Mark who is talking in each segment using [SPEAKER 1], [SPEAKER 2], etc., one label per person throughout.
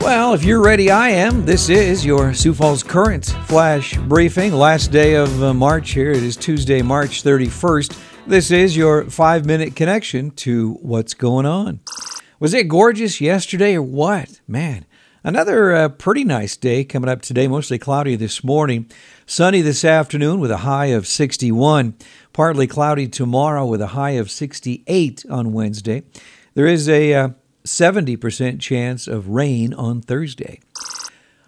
[SPEAKER 1] Well, if you're ready, I am. This is your Sioux Falls Current Flash Briefing. Last day of uh, March here. It is Tuesday, March 31st. This is your five minute connection to what's going on. Was it gorgeous yesterday or what? Man, another uh, pretty nice day coming up today, mostly cloudy this morning. Sunny this afternoon with a high of 61. Partly cloudy tomorrow with a high of 68 on Wednesday. There is a uh, 70% chance of rain on Thursday.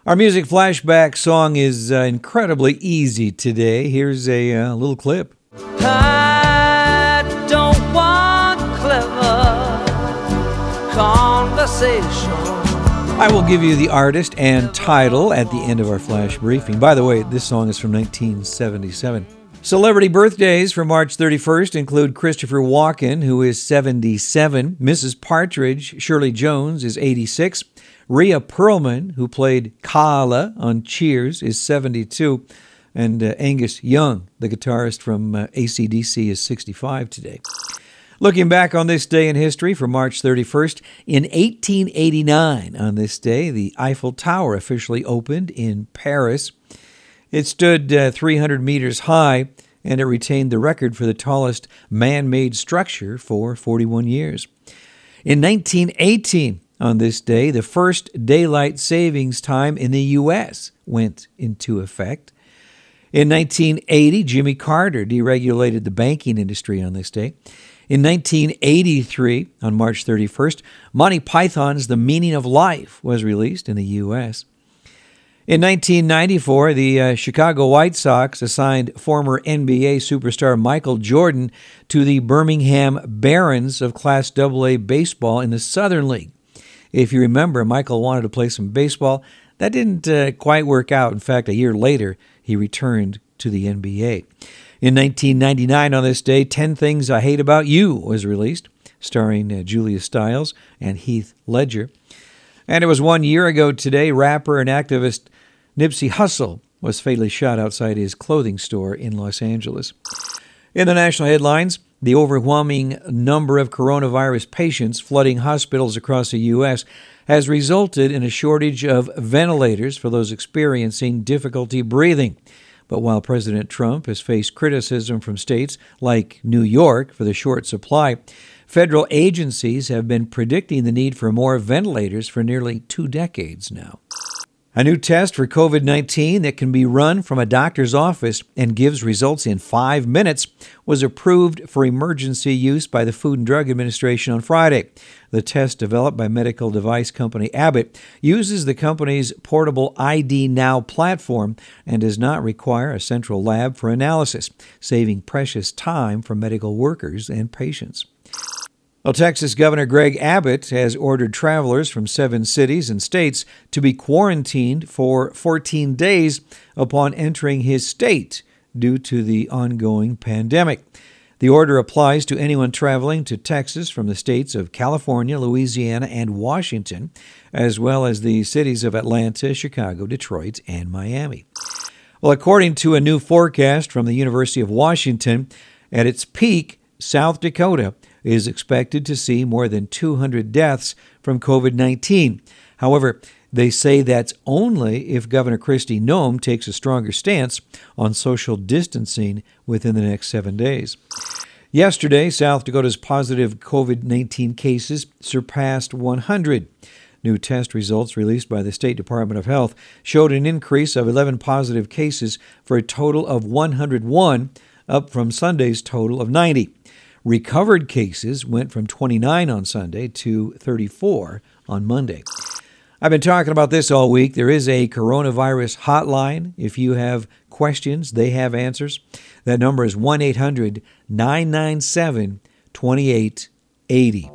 [SPEAKER 1] Our music flashback song is uh, incredibly easy today. Here's a uh, little clip.
[SPEAKER 2] I don't want clever conversation.
[SPEAKER 1] I will give you the artist and title at the end of our flash briefing. By the way, this song is from 1977. Celebrity birthdays for March 31st include Christopher Walken, who is 77, Mrs. Partridge, Shirley Jones, is 86, Rhea Perlman, who played Carla on Cheers, is 72, and uh, Angus Young, the guitarist from uh, ACDC, is 65 today. Looking back on this day in history for March 31st, in 1889, on this day, the Eiffel Tower officially opened in Paris. It stood uh, 300 meters high and it retained the record for the tallest man made structure for 41 years. In 1918, on this day, the first daylight savings time in the U.S. went into effect. In 1980, Jimmy Carter deregulated the banking industry on this day. In 1983, on March 31st, Monty Python's The Meaning of Life was released in the U.S. In 1994, the uh, Chicago White Sox assigned former NBA superstar Michael Jordan to the Birmingham Barons of Class AA baseball in the Southern League. If you remember, Michael wanted to play some baseball. That didn't uh, quite work out. In fact, a year later, he returned to the NBA. In 1999, on this day, 10 Things I Hate About You was released, starring uh, Julia Stiles and Heath Ledger. And it was one year ago today, rapper and activist Nipsey Hussle was fatally shot outside his clothing store in Los Angeles. In the national headlines, the overwhelming number of coronavirus patients flooding hospitals across the U.S. has resulted in a shortage of ventilators for those experiencing difficulty breathing. But while President Trump has faced criticism from states like New York for the short supply, federal agencies have been predicting the need for more ventilators for nearly two decades now. A new test for COVID 19 that can be run from a doctor's office and gives results in five minutes was approved for emergency use by the Food and Drug Administration on Friday. The test, developed by medical device company Abbott, uses the company's portable ID Now platform and does not require a central lab for analysis, saving precious time for medical workers and patients. Well, Texas Governor Greg Abbott has ordered travelers from seven cities and states to be quarantined for 14 days upon entering his state due to the ongoing pandemic. The order applies to anyone traveling to Texas from the states of California, Louisiana, and Washington, as well as the cities of Atlanta, Chicago, Detroit, and Miami. Well, according to a new forecast from the University of Washington, at its peak, South Dakota is expected to see more than 200 deaths from COVID 19. However, they say that's only if Governor Kristi Noem takes a stronger stance on social distancing within the next seven days. Yesterday, South Dakota's positive COVID 19 cases surpassed 100. New test results released by the State Department of Health showed an increase of 11 positive cases for a total of 101, up from Sunday's total of 90. Recovered cases went from 29 on Sunday to 34 on Monday. I've been talking about this all week. There is a coronavirus hotline. If you have questions, they have answers. That number is 1 800 997 2880.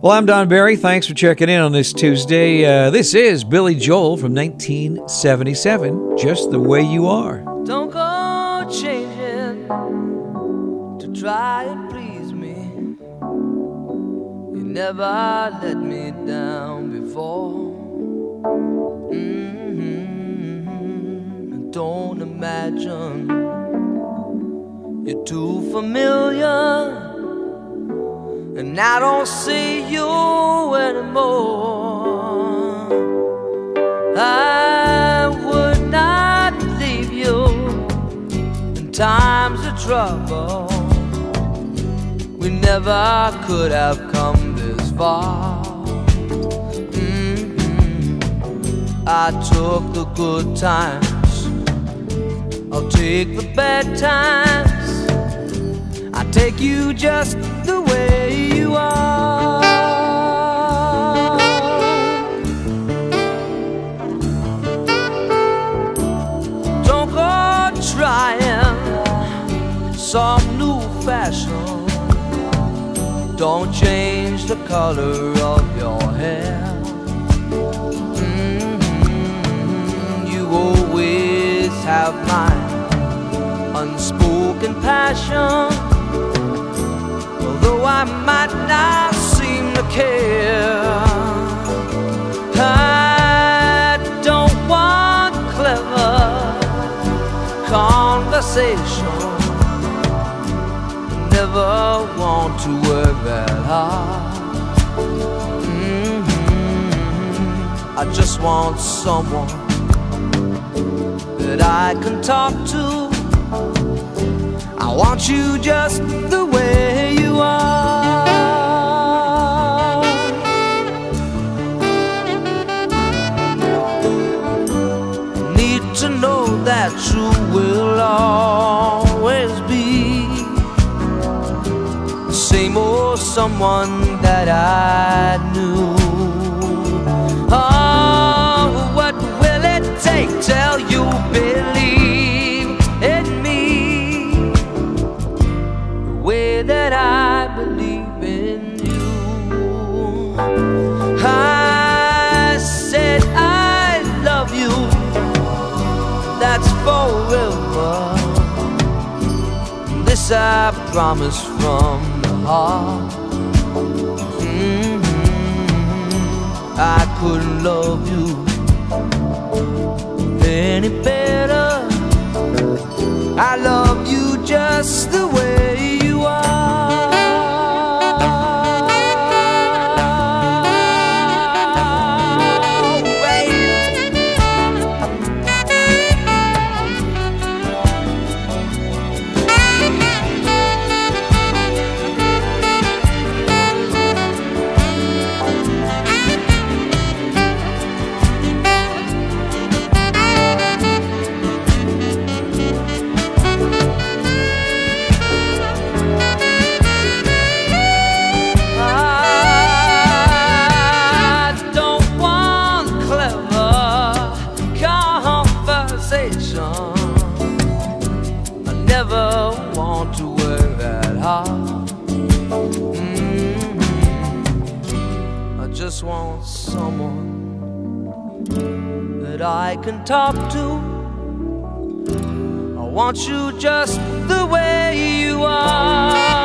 [SPEAKER 1] Well, I'm Don Barry. Thanks for checking in on this Tuesday. Uh, this is Billy Joel from 1977, Just the Way You Are.
[SPEAKER 2] Don't go changing to try and please never let me down before. Mm -hmm. Don't imagine you're too familiar, and I don't see you anymore. I would not leave you in times of trouble. We never could have come Mm-hmm. I took the good times, I'll take the bad times. I take you just the way you are. Don't go trying some new fashion. Don't change the color of your hair. Mm-hmm. You always have my unspoken passion. Although I might not seem to care, I don't want clever conversation. Never want to work that hard. I just want someone that I can talk to. I want you just the way you are. Need to know that you will always be the same old someone that I knew. I promise from the heart. Mhm. I couldn't love you any better. I love you just the way Mhm. I just want someone that I can talk to. I want you just the way you are.